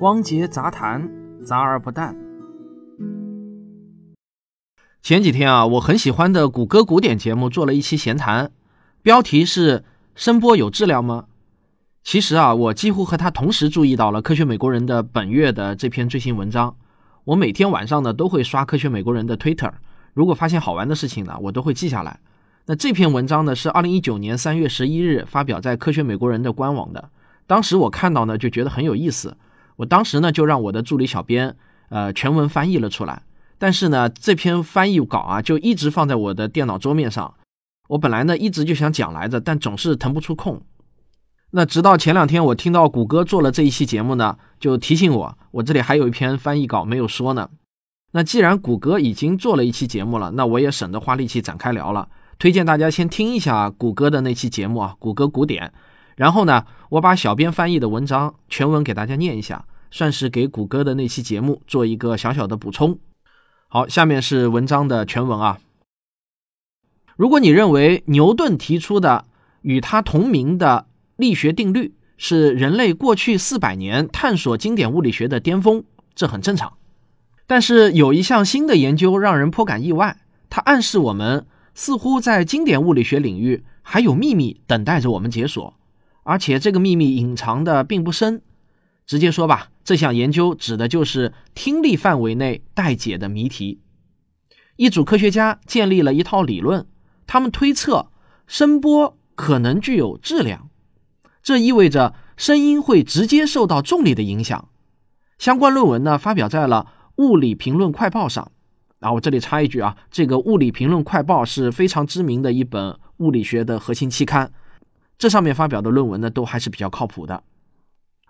汪杰杂谈，杂而不淡。前几天啊，我很喜欢的谷歌古典节目做了一期闲谈，标题是“声波有质量吗？”其实啊，我几乎和他同时注意到了《科学美国人》的本月的这篇最新文章。我每天晚上呢都会刷《科学美国人》的 Twitter，如果发现好玩的事情呢，我都会记下来。那这篇文章呢是二零一九年三月十一日发表在《科学美国人》的官网的。当时我看到呢就觉得很有意思。我当时呢就让我的助理小编，呃，全文翻译了出来。但是呢，这篇翻译稿啊就一直放在我的电脑桌面上。我本来呢一直就想讲来着，但总是腾不出空。那直到前两天我听到谷歌做了这一期节目呢，就提醒我，我这里还有一篇翻译稿没有说呢。那既然谷歌已经做了一期节目了，那我也省得花力气展开聊了。推荐大家先听一下谷歌的那期节目啊，谷歌古典。然后呢，我把小编翻译的文章全文给大家念一下，算是给谷歌的那期节目做一个小小的补充。好，下面是文章的全文啊。如果你认为牛顿提出的与他同名的力学定律是人类过去四百年探索经典物理学的巅峰，这很正常。但是有一项新的研究让人颇感意外，它暗示我们似乎在经典物理学领域还有秘密等待着我们解锁。而且这个秘密隐藏的并不深，直接说吧，这项研究指的就是听力范围内待解的谜题。一组科学家建立了一套理论，他们推测声波可能具有质量，这意味着声音会直接受到重力的影响。相关论文呢发表在了《物理评论快报》上。啊，我这里插一句啊，这个《物理评论快报》是非常知名的一本物理学的核心期刊。这上面发表的论文呢，都还是比较靠谱的。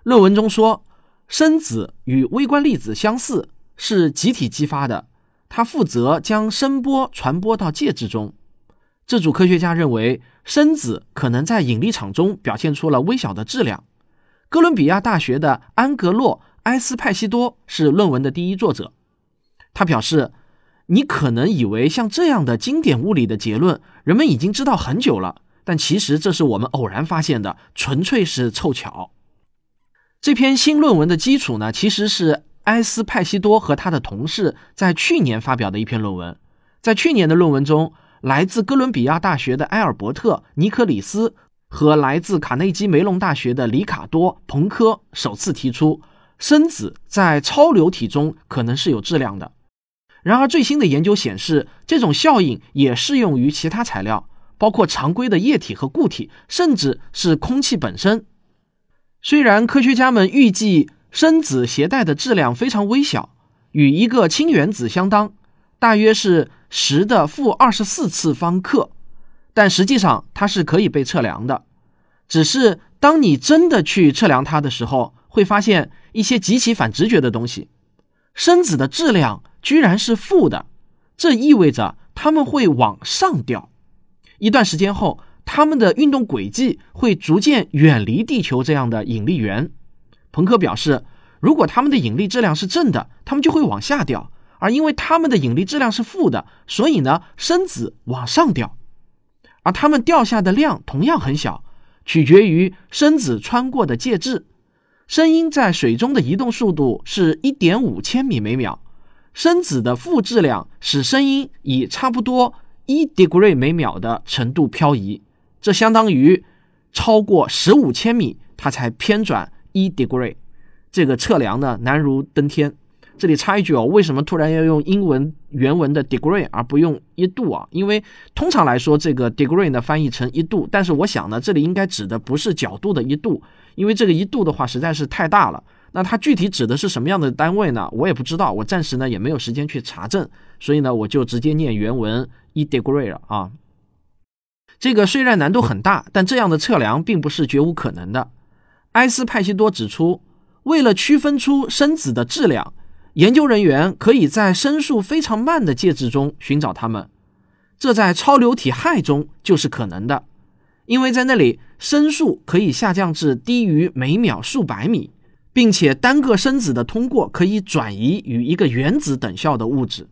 论文中说，声子与微观粒子相似，是集体激发的，它负责将声波传播到介质中。这组科学家认为，声子可能在引力场中表现出了微小的质量。哥伦比亚大学的安格洛埃斯派西多是论文的第一作者。他表示，你可能以为像这样的经典物理的结论，人们已经知道很久了。但其实这是我们偶然发现的，纯粹是凑巧。这篇新论文的基础呢，其实是埃斯派西多和他的同事在去年发表的一篇论文。在去年的论文中，来自哥伦比亚大学的埃尔伯特·尼克里斯和来自卡内基梅隆大学的里卡多·彭科首次提出，分子在超流体中可能是有质量的。然而，最新的研究显示，这种效应也适用于其他材料。包括常规的液体和固体，甚至是空气本身。虽然科学家们预计生子携带的质量非常微小，与一个氢原子相当，大约是十的负二十四次方克，但实际上它是可以被测量的。只是当你真的去测量它的时候，会发现一些极其反直觉的东西：生子的质量居然是负的，这意味着它们会往上掉。一段时间后，它们的运动轨迹会逐渐远离地球这样的引力源。朋克表示，如果它们的引力质量是正的，它们就会往下掉；而因为它们的引力质量是负的，所以呢，声子往上掉。而它们掉下的量同样很小，取决于声子穿过的介质。声音在水中的移动速度是一点五千米每秒，声子的负质量使声音以差不多。一 degree 每秒的程度漂移，这相当于超过十五千米，它才偏转一 degree。这个测量呢难如登天。这里插一句哦，为什么突然要用英文原文的 degree 而不用一度啊？因为通常来说，这个 degree 呢翻译成一度，但是我想呢，这里应该指的不是角度的一度，因为这个一度的话实在是太大了。那它具体指的是什么样的单位呢？我也不知道，我暂时呢也没有时间去查证，所以呢我就直接念原文一 degree 了啊。这个虽然难度很大，但这样的测量并不是绝无可能的。埃斯派西多指出，为了区分出声子的质量，研究人员可以在声速非常慢的介质中寻找它们，这在超流体氦中就是可能的，因为在那里声速可以下降至低于每秒数百米。并且单个声子的通过可以转移与一个原子等效的物质。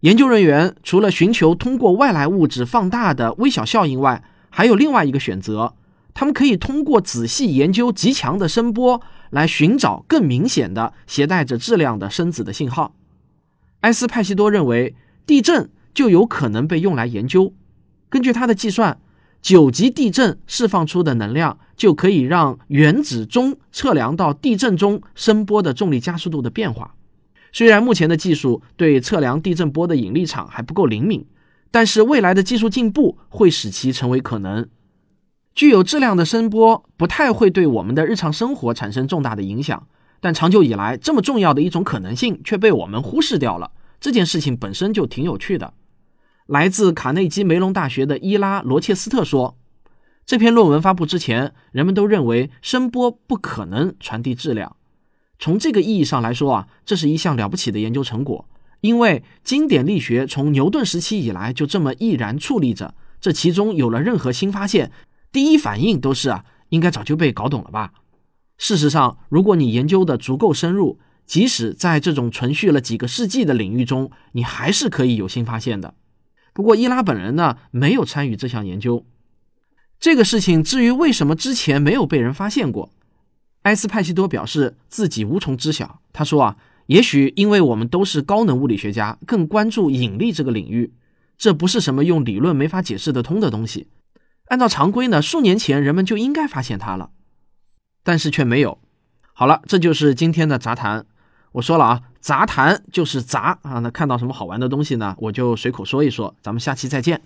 研究人员除了寻求通过外来物质放大的微小效应外，还有另外一个选择：他们可以通过仔细研究极强的声波来寻找更明显的携带着质量的声子的信号。埃斯派西多认为，地震就有可能被用来研究。根据他的计算，九级地震释放出的能量就可以让原子钟测量到地震中声波的重力加速度的变化。虽然目前的技术对测量地震波的引力场还不够灵敏，但是未来的技术进步会使其成为可能。具有质量的声波不太会对我们的日常生活产生重大的影响，但长久以来，这么重要的一种可能性却被我们忽视掉了。这件事情本身就挺有趣的。来自卡内基梅隆大学的伊拉罗切斯特说：“这篇论文发布之前，人们都认为声波不可能传递质量。从这个意义上来说啊，这是一项了不起的研究成果，因为经典力学从牛顿时期以来就这么毅然矗立着，这其中有了任何新发现。”第一反应都是啊，应该早就被搞懂了吧？事实上，如果你研究的足够深入，即使在这种存续了几个世纪的领域中，你还是可以有新发现的。不过，伊拉本人呢，没有参与这项研究。这个事情至于为什么之前没有被人发现过，埃斯派西多表示自己无从知晓。他说啊，也许因为我们都是高能物理学家，更关注引力这个领域，这不是什么用理论没法解释得通的东西。按照常规呢，数年前人们就应该发现它了，但是却没有。好了，这就是今天的杂谈。我说了啊，杂谈就是杂啊。那看到什么好玩的东西呢，我就随口说一说。咱们下期再见。